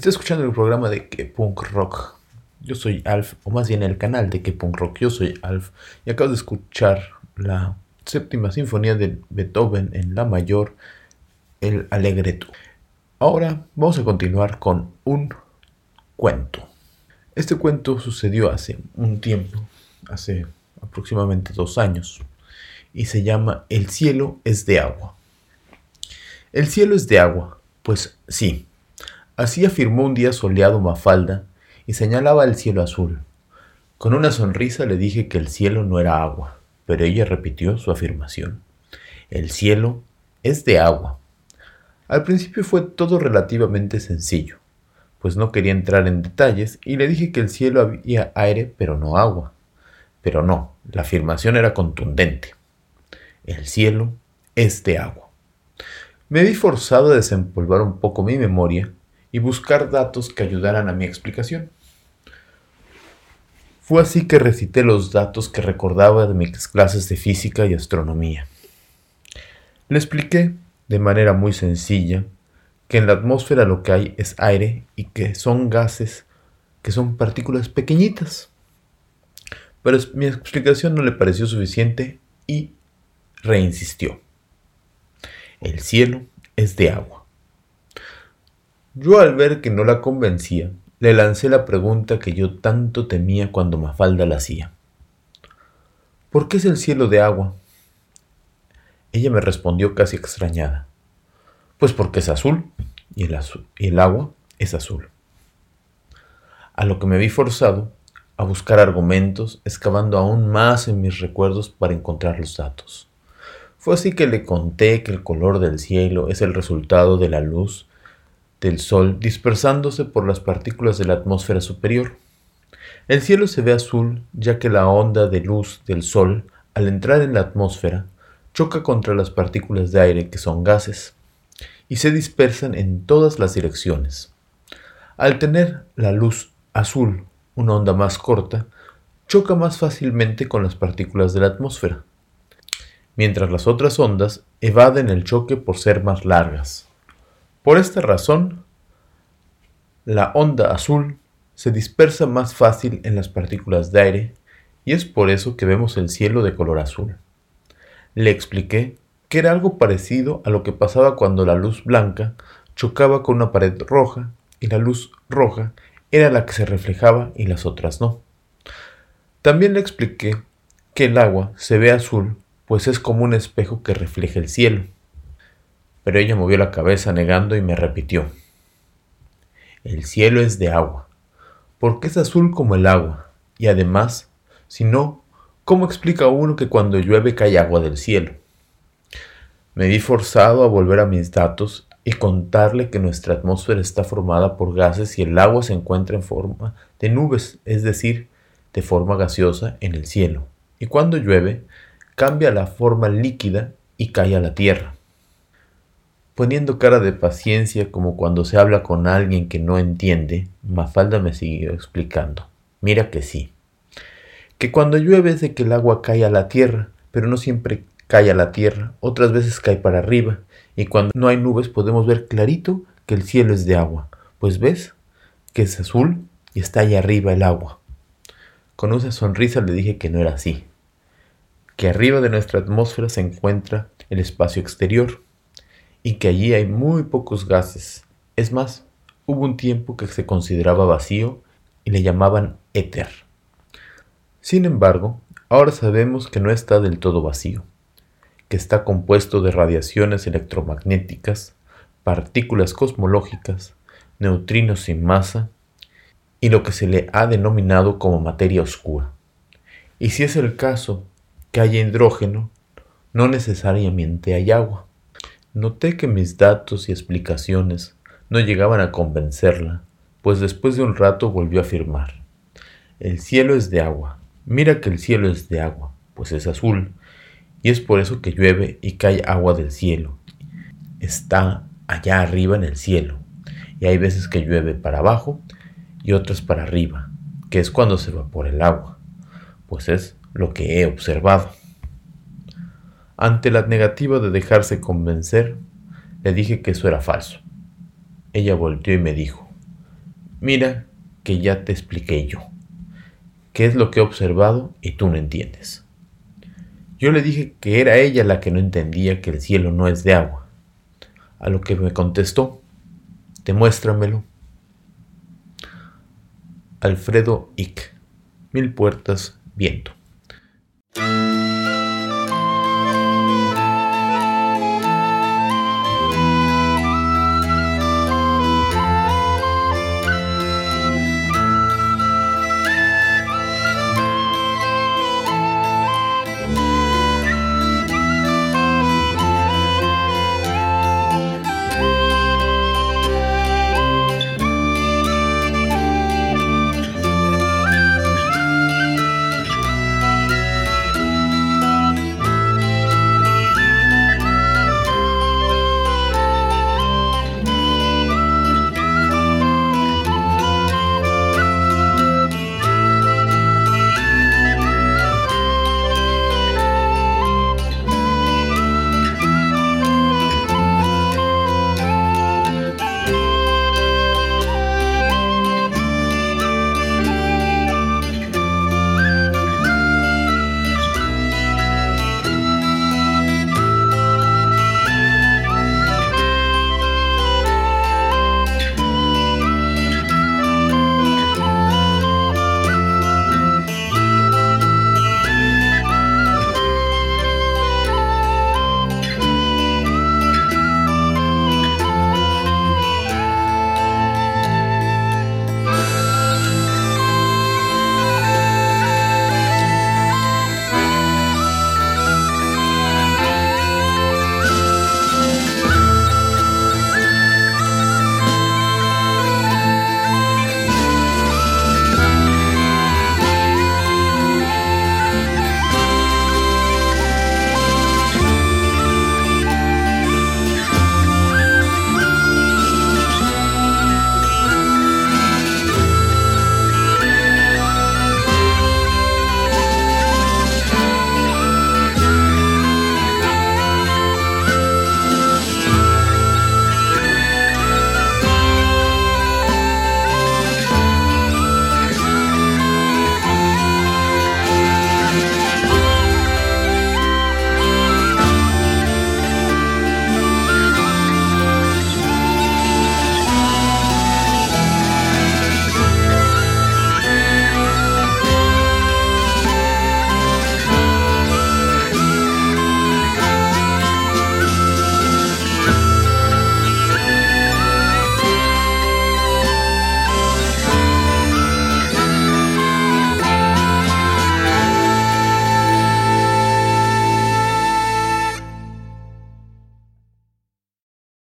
Estoy escuchando el programa de Que Punk Rock. Yo soy Alf, o más bien el canal de Que Punk Rock. Yo soy Alf y acabo de escuchar la séptima sinfonía de Beethoven en La mayor, el Alegreto. Ahora vamos a continuar con un cuento. Este cuento sucedió hace un tiempo, hace aproximadamente dos años, y se llama El cielo es de agua. El cielo es de agua, pues sí, Así afirmó un día soleado Mafalda y señalaba el cielo azul. Con una sonrisa le dije que el cielo no era agua, pero ella repitió su afirmación. El cielo es de agua. Al principio fue todo relativamente sencillo, pues no quería entrar en detalles y le dije que el cielo había aire pero no agua. Pero no, la afirmación era contundente. El cielo es de agua. Me vi forzado a desempolvar un poco mi memoria y buscar datos que ayudaran a mi explicación. Fue así que recité los datos que recordaba de mis clases de física y astronomía. Le expliqué, de manera muy sencilla, que en la atmósfera lo que hay es aire y que son gases, que son partículas pequeñitas. Pero mi explicación no le pareció suficiente y reinsistió. El cielo es de agua. Yo al ver que no la convencía, le lancé la pregunta que yo tanto temía cuando Mafalda la hacía. ¿Por qué es el cielo de agua? Ella me respondió casi extrañada. Pues porque es azul y el, y el agua es azul. A lo que me vi forzado a buscar argumentos, excavando aún más en mis recuerdos para encontrar los datos. Fue así que le conté que el color del cielo es el resultado de la luz del Sol dispersándose por las partículas de la atmósfera superior. El cielo se ve azul ya que la onda de luz del Sol, al entrar en la atmósfera, choca contra las partículas de aire que son gases y se dispersan en todas las direcciones. Al tener la luz azul una onda más corta, choca más fácilmente con las partículas de la atmósfera, mientras las otras ondas evaden el choque por ser más largas. Por esta razón, la onda azul se dispersa más fácil en las partículas de aire y es por eso que vemos el cielo de color azul. Le expliqué que era algo parecido a lo que pasaba cuando la luz blanca chocaba con una pared roja y la luz roja era la que se reflejaba y las otras no. También le expliqué que el agua se ve azul pues es como un espejo que refleja el cielo pero ella movió la cabeza negando y me repitió. El cielo es de agua, porque es azul como el agua, y además, si no, ¿cómo explica uno que cuando llueve cae agua del cielo? Me vi forzado a volver a mis datos y contarle que nuestra atmósfera está formada por gases y el agua se encuentra en forma de nubes, es decir, de forma gaseosa en el cielo, y cuando llueve, cambia la forma líquida y cae a la tierra poniendo cara de paciencia como cuando se habla con alguien que no entiende, Mafalda me siguió explicando. Mira que sí. Que cuando llueve es de que el agua cae a la tierra, pero no siempre cae a la tierra, otras veces cae para arriba, y cuando no hay nubes podemos ver clarito que el cielo es de agua, pues ves que es azul y está allá arriba el agua. Con una sonrisa le dije que no era así, que arriba de nuestra atmósfera se encuentra el espacio exterior, y que allí hay muy pocos gases. Es más, hubo un tiempo que se consideraba vacío y le llamaban éter. Sin embargo, ahora sabemos que no está del todo vacío, que está compuesto de radiaciones electromagnéticas, partículas cosmológicas, neutrinos sin masa y lo que se le ha denominado como materia oscura. Y si es el caso que haya hidrógeno, no necesariamente hay agua. Noté que mis datos y explicaciones no llegaban a convencerla, pues después de un rato volvió a afirmar. El cielo es de agua. Mira que el cielo es de agua, pues es azul, y es por eso que llueve y cae agua del cielo. Está allá arriba en el cielo, y hay veces que llueve para abajo y otras para arriba, que es cuando se evapora el agua, pues es lo que he observado. Ante la negativa de dejarse convencer, le dije que eso era falso. Ella volteó y me dijo, Mira que ya te expliqué yo. ¿Qué es lo que he observado y tú no entiendes? Yo le dije que era ella la que no entendía que el cielo no es de agua. A lo que me contestó, demuéstramelo. Alfredo Ick, Mil Puertas, Viento.